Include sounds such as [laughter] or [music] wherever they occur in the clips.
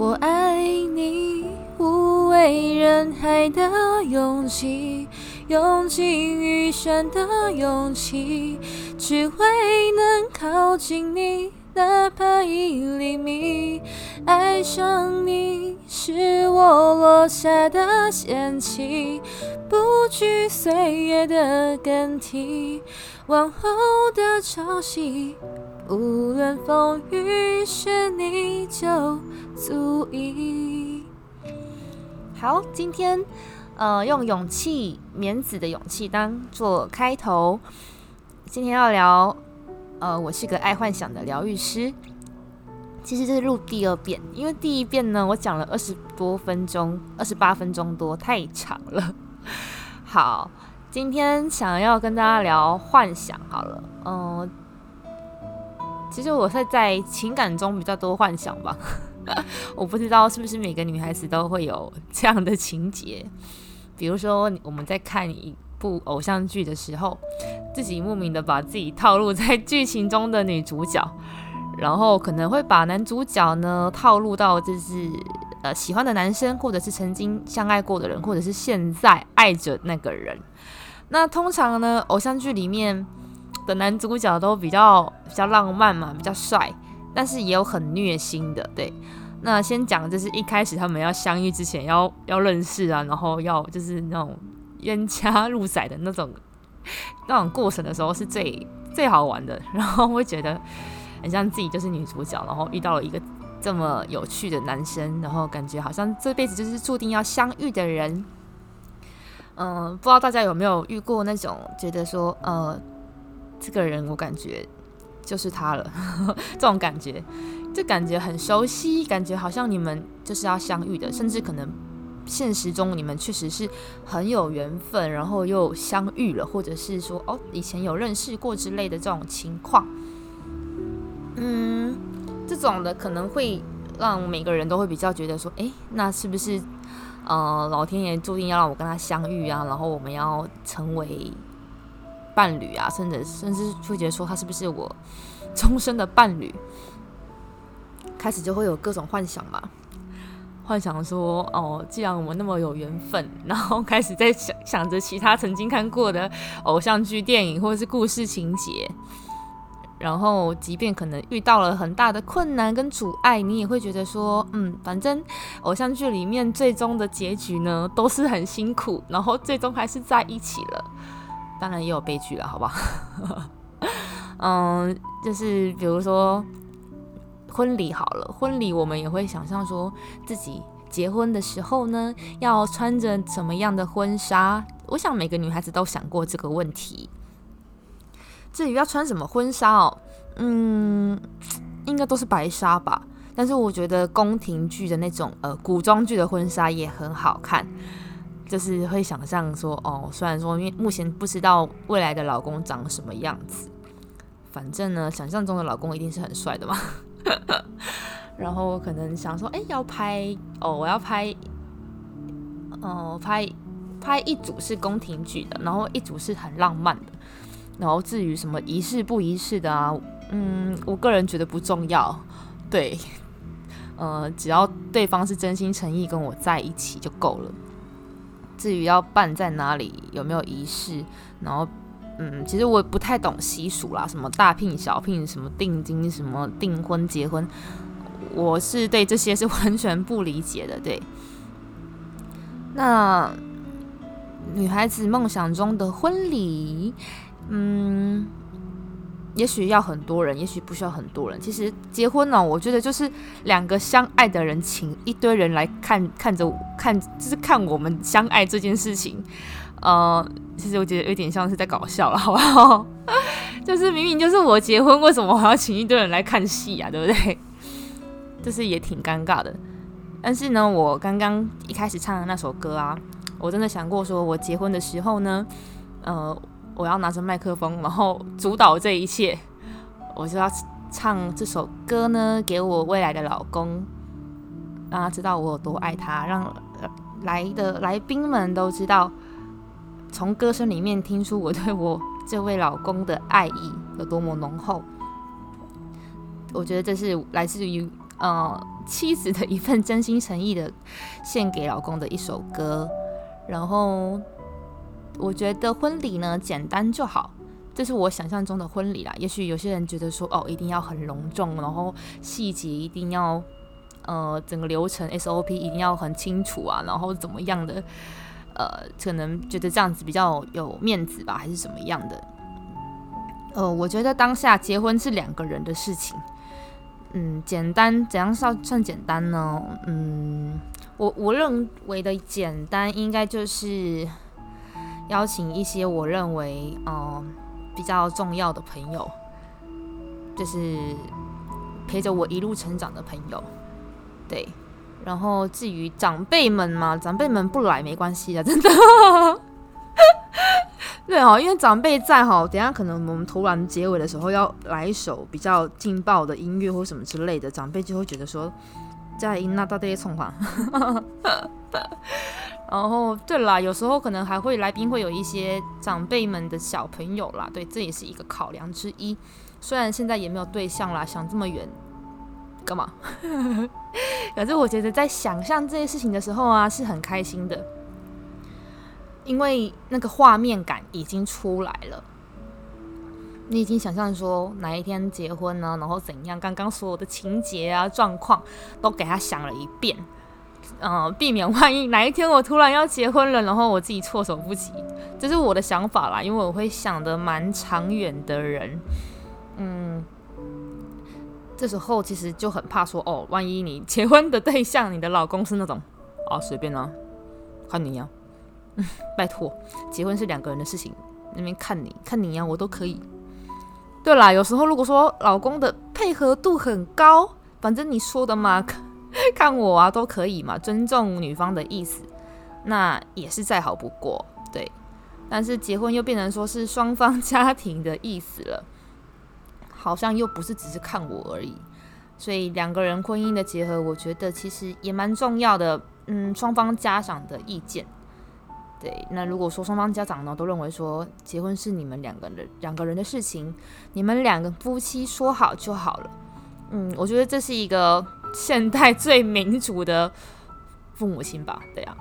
我爱你，无畏人海的勇气，用尽余生的勇气，只为能靠近你。哪怕一厘米，爱上你是我落下的险棋，不惧岁月的更替，往后的朝夕，无论风雨，是你就足以。好，今天呃用勇气，棉子的勇气当做开头，今天要聊。呃，我是个爱幻想的疗愈师。其实这是录第二遍，因为第一遍呢，我讲了二十多分钟，二十八分钟多，太长了。好，今天想要跟大家聊幻想，好了，嗯，其实我是在情感中比较多幻想吧。[laughs] 我不知道是不是每个女孩子都会有这样的情节，比如说我们在看一。部偶像剧的时候，自己莫名的把自己套路在剧情中的女主角，然后可能会把男主角呢套路到就是呃喜欢的男生，或者是曾经相爱过的人，或者是现在爱着那个人。那通常呢，偶像剧里面的男主角都比较比较浪漫嘛，比较帅，但是也有很虐心的。对，那先讲就是一开始他们要相遇之前要要认识啊，然后要就是那种。冤家路窄的那种那种过程的时候是最最好玩的，然后会觉得很像自己就是女主角，然后遇到了一个这么有趣的男生，然后感觉好像这辈子就是注定要相遇的人。嗯，不知道大家有没有遇过那种觉得说，呃，这个人我感觉就是他了，[laughs] 这种感觉，就感觉很熟悉，感觉好像你们就是要相遇的，甚至可能。现实中你们确实是很有缘分，然后又相遇了，或者是说哦以前有认识过之类的这种情况，嗯，这种的可能会让每个人都会比较觉得说，哎，那是不是呃老天爷注定要让我跟他相遇啊？然后我们要成为伴侣啊，甚至甚至会觉得说他是不是我终身的伴侣？开始就会有各种幻想嘛。幻想说哦，既然我们那么有缘分，然后开始在想想着其他曾经看过的偶像剧、电影或者是故事情节，然后即便可能遇到了很大的困难跟阻碍，你也会觉得说，嗯，反正偶像剧里面最终的结局呢都是很辛苦，然后最终还是在一起了。当然也有悲剧了，好不好？[laughs] 嗯，就是比如说。婚礼好了，婚礼我们也会想象说自己结婚的时候呢，要穿着什么样的婚纱。我想每个女孩子都想过这个问题。至于要穿什么婚纱哦，嗯，应该都是白纱吧。但是我觉得宫廷剧的那种呃古装剧的婚纱也很好看，就是会想象说哦，虽然说因为目前不知道未来的老公长什么样子，反正呢，想象中的老公一定是很帅的嘛。[laughs] 然后我可能想说，哎，要拍哦，我要拍，哦，拍拍一组是宫廷剧的，然后一组是很浪漫的。然后至于什么仪式不仪式的啊，嗯，我个人觉得不重要。对，呃，只要对方是真心诚意跟我在一起就够了。至于要办在哪里，有没有仪式，然后。嗯，其实我不太懂习俗啦，什么大聘小聘，什么定金，什么订婚结婚，我是对这些是完全不理解的。对，那女孩子梦想中的婚礼，嗯，也许要很多人，也许不需要很多人。其实结婚呢，我觉得就是两个相爱的人，请一堆人来看，看着看，就是看我们相爱这件事情。呃，其实我觉得有点像是在搞笑了，好不好？[laughs] 就是明明就是我结婚，为什么还要请一堆人来看戏啊？对不对？就是也挺尴尬的。但是呢，我刚刚一开始唱的那首歌啊，我真的想过说，我结婚的时候呢，呃，我要拿着麦克风，然后主导这一切，我就要唱这首歌呢，给我未来的老公，让他知道我有多爱他，让来的来宾们都知道。从歌声里面听出我对我这位老公的爱意有多么浓厚，我觉得这是来自于呃妻子的一份真心诚意的献给老公的一首歌。然后我觉得婚礼呢简单就好，这是我想象中的婚礼啦。也许有些人觉得说哦一定要很隆重，然后细节一定要呃整个流程 SOP 一定要很清楚啊，然后怎么样的呃可能觉得这样子比较有面子吧，还是怎么样的？呃，我觉得当下结婚是两个人的事情。嗯，简单怎样算算简单呢？嗯，我我认为的简单，应该就是邀请一些我认为嗯比较重要的朋友，就是陪着我一路成长的朋友，对。然后至于长辈们嘛，长辈们不来没关系的，[laughs] 真的。对哦，因为长辈在哈，等下可能我们突然结尾的时候要来一首比较劲爆的音乐或什么之类的，长辈就会觉得说，在那到底冲话。[laughs] 然后对啦，有时候可能还会来宾会有一些长辈们的小朋友啦，对，这也是一个考量之一。虽然现在也没有对象啦，想这么远干嘛？[laughs] 可是我觉得在想象这些事情的时候啊，是很开心的。因为那个画面感已经出来了，你已经想象说哪一天结婚呢？然后怎样？刚刚所有的情节啊、状况都给他想了一遍，嗯，避免万一哪一天我突然要结婚了，然后我自己措手不及，这是我的想法啦。因为我会想的蛮长远的人，嗯，这时候其实就很怕说哦，万一你结婚的对象，你的老公是那种啊，随便啊，看你呀。嗯 [laughs] 拜托，结婚是两个人的事情，那边看你看你呀，我都可以。对啦，有时候如果说老公的配合度很高，反正你说的嘛，看我啊都可以嘛，尊重女方的意思，那也是再好不过。对，但是结婚又变成说是双方家庭的意思了，好像又不是只是看我而已。所以两个人婚姻的结合，我觉得其实也蛮重要的。嗯，双方家长的意见。对，那如果说双方家长呢都认为说结婚是你们两个人两个人的事情，你们两个夫妻说好就好了。嗯，我觉得这是一个现代最民主的父母亲吧，[laughs] 对呀。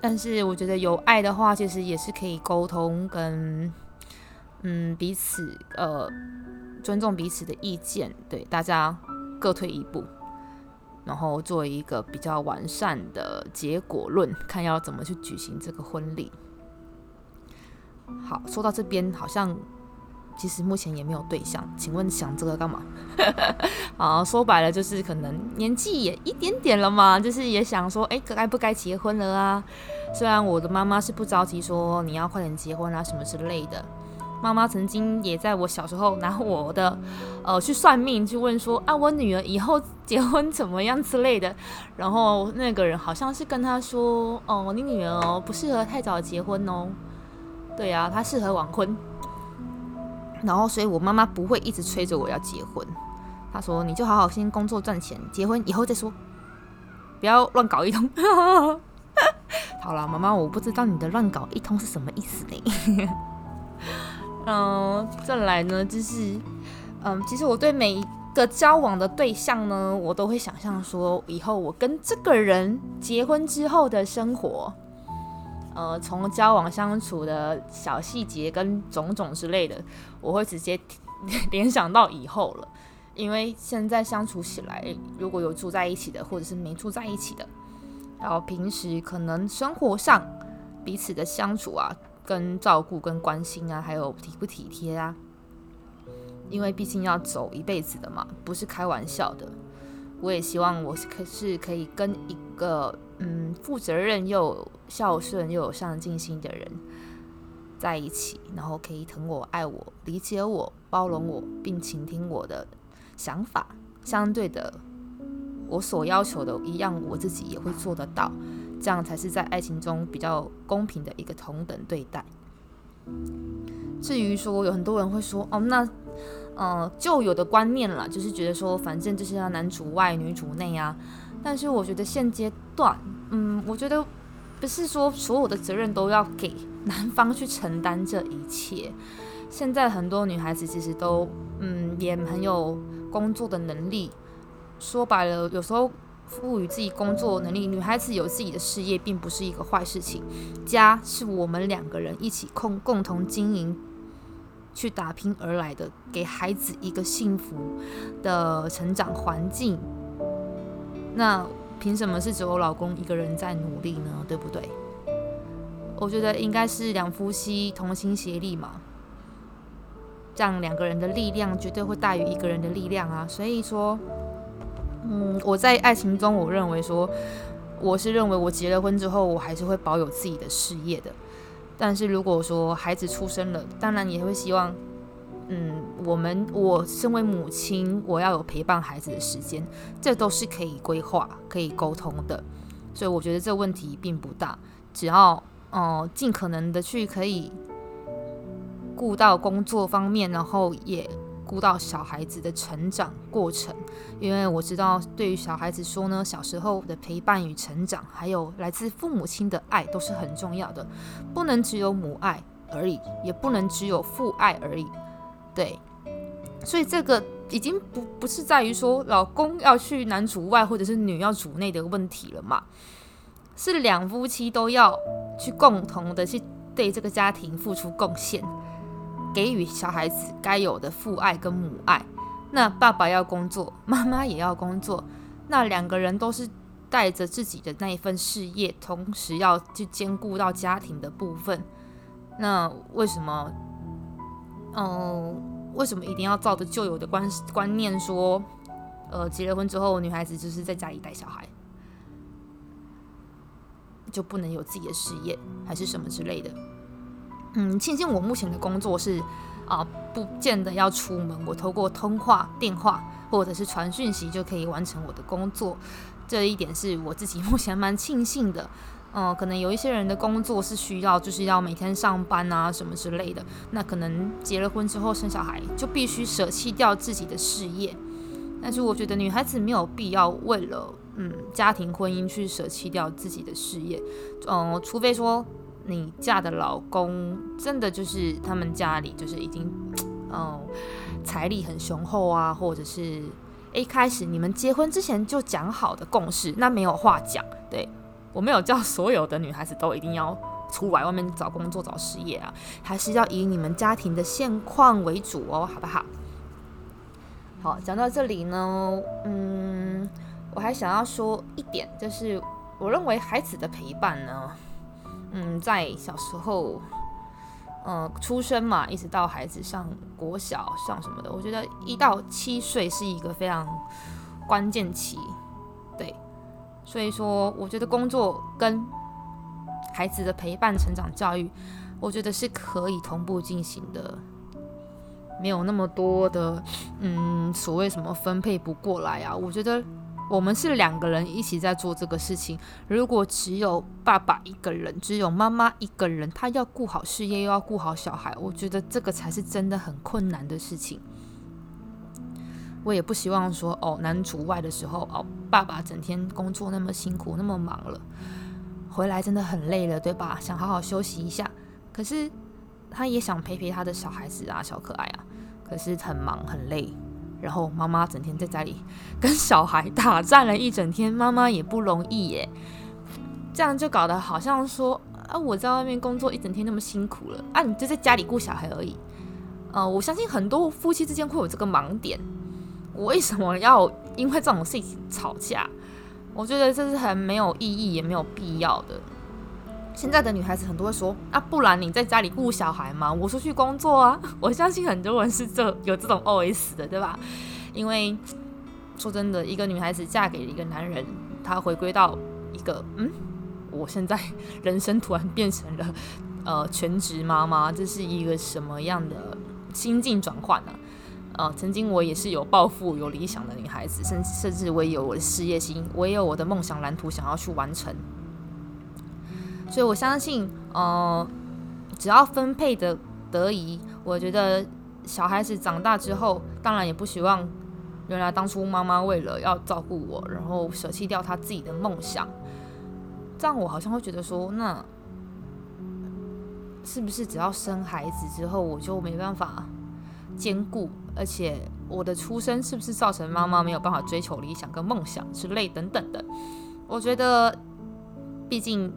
但是我觉得有爱的话，其实也是可以沟通跟嗯彼此呃尊重彼此的意见，对大家各退一步。然后做一个比较完善的结果论，看要怎么去举行这个婚礼。好，说到这边，好像其实目前也没有对象，请问想这个干嘛？[laughs] 好，说白了就是可能年纪也一点点了嘛，就是也想说，哎，该不该结婚了啊？虽然我的妈妈是不着急说你要快点结婚啊什么之类的。妈妈曾经也在我小时候拿我的，呃，去算命，去问说啊，我女儿以后结婚怎么样之类的。然后那个人好像是跟他说，哦，你女儿哦不适合太早结婚哦，对呀，她适合晚婚。然后所以我妈妈不会一直催着我要结婚，她说你就好好先工作赚钱，结婚以后再说，不要乱搞一通。[laughs] 好了，妈妈，我不知道你的乱搞一通是什么意思呢？[laughs] 嗯，再来呢，就是，嗯，其实我对每一个交往的对象呢，我都会想象说，以后我跟这个人结婚之后的生活，呃，从交往相处的小细节跟种种之类的，我会直接 [laughs] 联想到以后了。因为现在相处起来，如果有住在一起的，或者是没住在一起的，然后平时可能生活上彼此的相处啊。跟照顾、跟关心啊，还有体不体贴啊，因为毕竟要走一辈子的嘛，不是开玩笑的。我也希望我是可是可以跟一个嗯负责任又孝顺又有上进心的人在一起，然后可以疼我、爱我、理解我、包容我，并倾听我的想法。相对的，我所要求的一样，我自己也会做得到。这样才是在爱情中比较公平的一个同等对待。至于说有很多人会说哦，那呃旧有的观念了，就是觉得说反正就是要男主外女主内啊。但是我觉得现阶段，嗯，我觉得不是说所有的责任都要给 [laughs] 男方去承担这一切。现在很多女孩子其实都嗯也很有工作的能力。说白了，有时候赋予自己工作能力，女孩子有自己的事业，并不是一个坏事情。家是我们两个人一起共共同经营、去打拼而来的，给孩子一个幸福的成长环境。那凭什么是只有老公一个人在努力呢？对不对？我觉得应该是两夫妻同心协力嘛，这样两个人的力量绝对会大于一个人的力量啊。所以说。嗯，我在爱情中，我认为说，我是认为我结了婚之后，我还是会保有自己的事业的。但是如果说孩子出生了，当然也会希望，嗯，我们我身为母亲，我要有陪伴孩子的时间，这都是可以规划、可以沟通的。所以我觉得这问题并不大，只要哦尽可能的去可以顾到工作方面，然后也。顾到小孩子的成长过程，因为我知道，对于小孩子说呢，小时候的陪伴与成长，还有来自父母亲的爱，都是很重要的，不能只有母爱而已，也不能只有父爱而已。对，所以这个已经不不是在于说老公要去男主外，或者是女要主内的问题了嘛，是两夫妻都要去共同的去对这个家庭付出贡献。给予小孩子该有的父爱跟母爱，那爸爸要工作，妈妈也要工作，那两个人都是带着自己的那一份事业，同时要去兼顾到家庭的部分。那为什么，嗯，为什么一定要照着旧有的观观念说，呃，结了婚之后，女孩子就是在家里带小孩，就不能有自己的事业，还是什么之类的？嗯，庆幸我目前的工作是啊，不见得要出门，我透过通话、电话或者是传讯息就可以完成我的工作。这一点是我自己目前蛮庆幸的。嗯，可能有一些人的工作是需要，就是要每天上班啊什么之类的，那可能结了婚之后生小孩就必须舍弃掉自己的事业。但是我觉得女孩子没有必要为了嗯家庭婚姻去舍弃掉自己的事业。嗯，除非说。你嫁的老公真的就是他们家里就是已经，嗯，财力很雄厚啊，或者是一开始你们结婚之前就讲好的共识，那没有话讲。对我没有叫所有的女孩子都一定要出来外面找工作找事业啊，还是要以你们家庭的现况为主哦，好不好？好，讲到这里呢，嗯，我还想要说一点，就是我认为孩子的陪伴呢。嗯，在小时候，呃，出生嘛，一直到孩子上国小上什么的，我觉得一到七岁是一个非常关键期，对，所以说，我觉得工作跟孩子的陪伴、成长、教育，我觉得是可以同步进行的，没有那么多的，嗯，所谓什么分配不过来啊，我觉得。我们是两个人一起在做这个事情。如果只有爸爸一个人，只有妈妈一个人，他要顾好事业又要顾好小孩，我觉得这个才是真的很困难的事情。我也不希望说，哦，男主外的时候，哦，爸爸整天工作那么辛苦，那么忙了，回来真的很累了，对吧？想好好休息一下，可是他也想陪陪他的小孩子啊，小可爱啊，可是很忙很累。然后妈妈整天在家里跟小孩打战了一整天，妈妈也不容易耶。这样就搞得好像说啊，我在外面工作一整天那么辛苦了啊，你就在家里顾小孩而已。呃，我相信很多夫妻之间会有这个盲点。我为什么要因为这种事情吵架？我觉得这是很没有意义也没有必要的。现在的女孩子很多会说啊，不然你在家里顾小孩嘛，我出去工作啊。[laughs] 我相信很多人是这有这种 OS 的，对吧？因为说真的，一个女孩子嫁给了一个男人，她回归到一个嗯，我现在人生突然变成了呃全职妈妈，这是一个什么样的心境转换呢？呃，曾经我也是有抱负、有理想的女孩子，甚甚至我也有我的事业心，我也有我的梦想蓝图想要去完成。所以，我相信，呃，只要分配的得宜，我觉得小孩子长大之后，当然也不希望原来当初妈妈为了要照顾我，然后舍弃掉她自己的梦想。这样我好像会觉得说，那是不是只要生孩子之后，我就没办法兼顾，而且我的出生是不是造成妈妈没有办法追求理想跟梦想之类等等的？我觉得，毕竟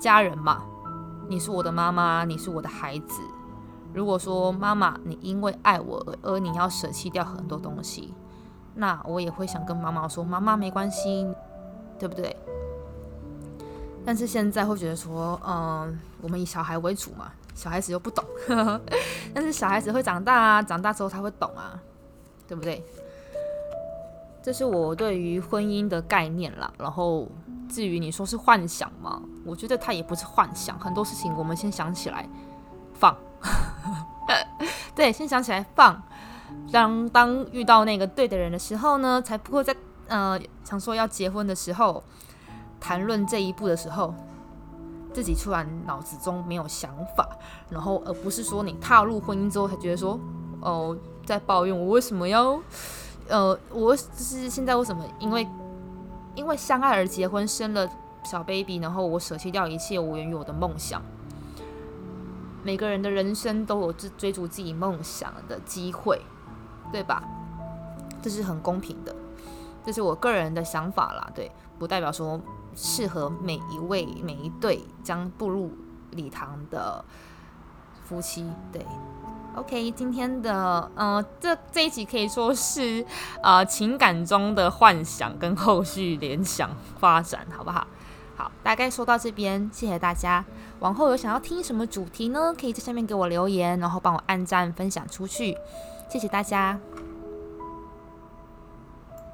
家人嘛，你是我的妈妈，你是我的孩子。如果说妈妈，你因为爱我而你要舍弃掉很多东西，那我也会想跟妈妈说，妈妈没关系，对不对？但是现在会觉得说，嗯，我们以小孩为主嘛，小孩子又不懂，[laughs] 但是小孩子会长大啊，长大之后他会懂啊，对不对？这是我对于婚姻的概念啦。然后至于你说是幻想嘛，我觉得它也不是幻想，很多事情我们先想起来放。[laughs] 对，先想起来放，当当遇到那个对的人的时候呢，才不会在呃想说要结婚的时候谈论这一步的时候，自己突然脑子中没有想法，然后而不是说你踏入婚姻之后才觉得说哦在抱怨我为什么要呃我就是现在为什么因为因为相爱而结婚生了小 baby，然后我舍弃掉一切我源于我的梦想。每个人的人生都有追追逐自己梦想的机会，对吧？这是很公平的，这是我个人的想法啦。对，不代表说适合每一位每一对将步入礼堂的夫妻。对，OK，今天的呃这这一集可以说是呃情感中的幻想跟后续联想发展，好不好？好，大概说到这边，谢谢大家。往后有想要听什么主题呢？可以在下面给我留言，然后帮我按赞分享出去。谢谢大家。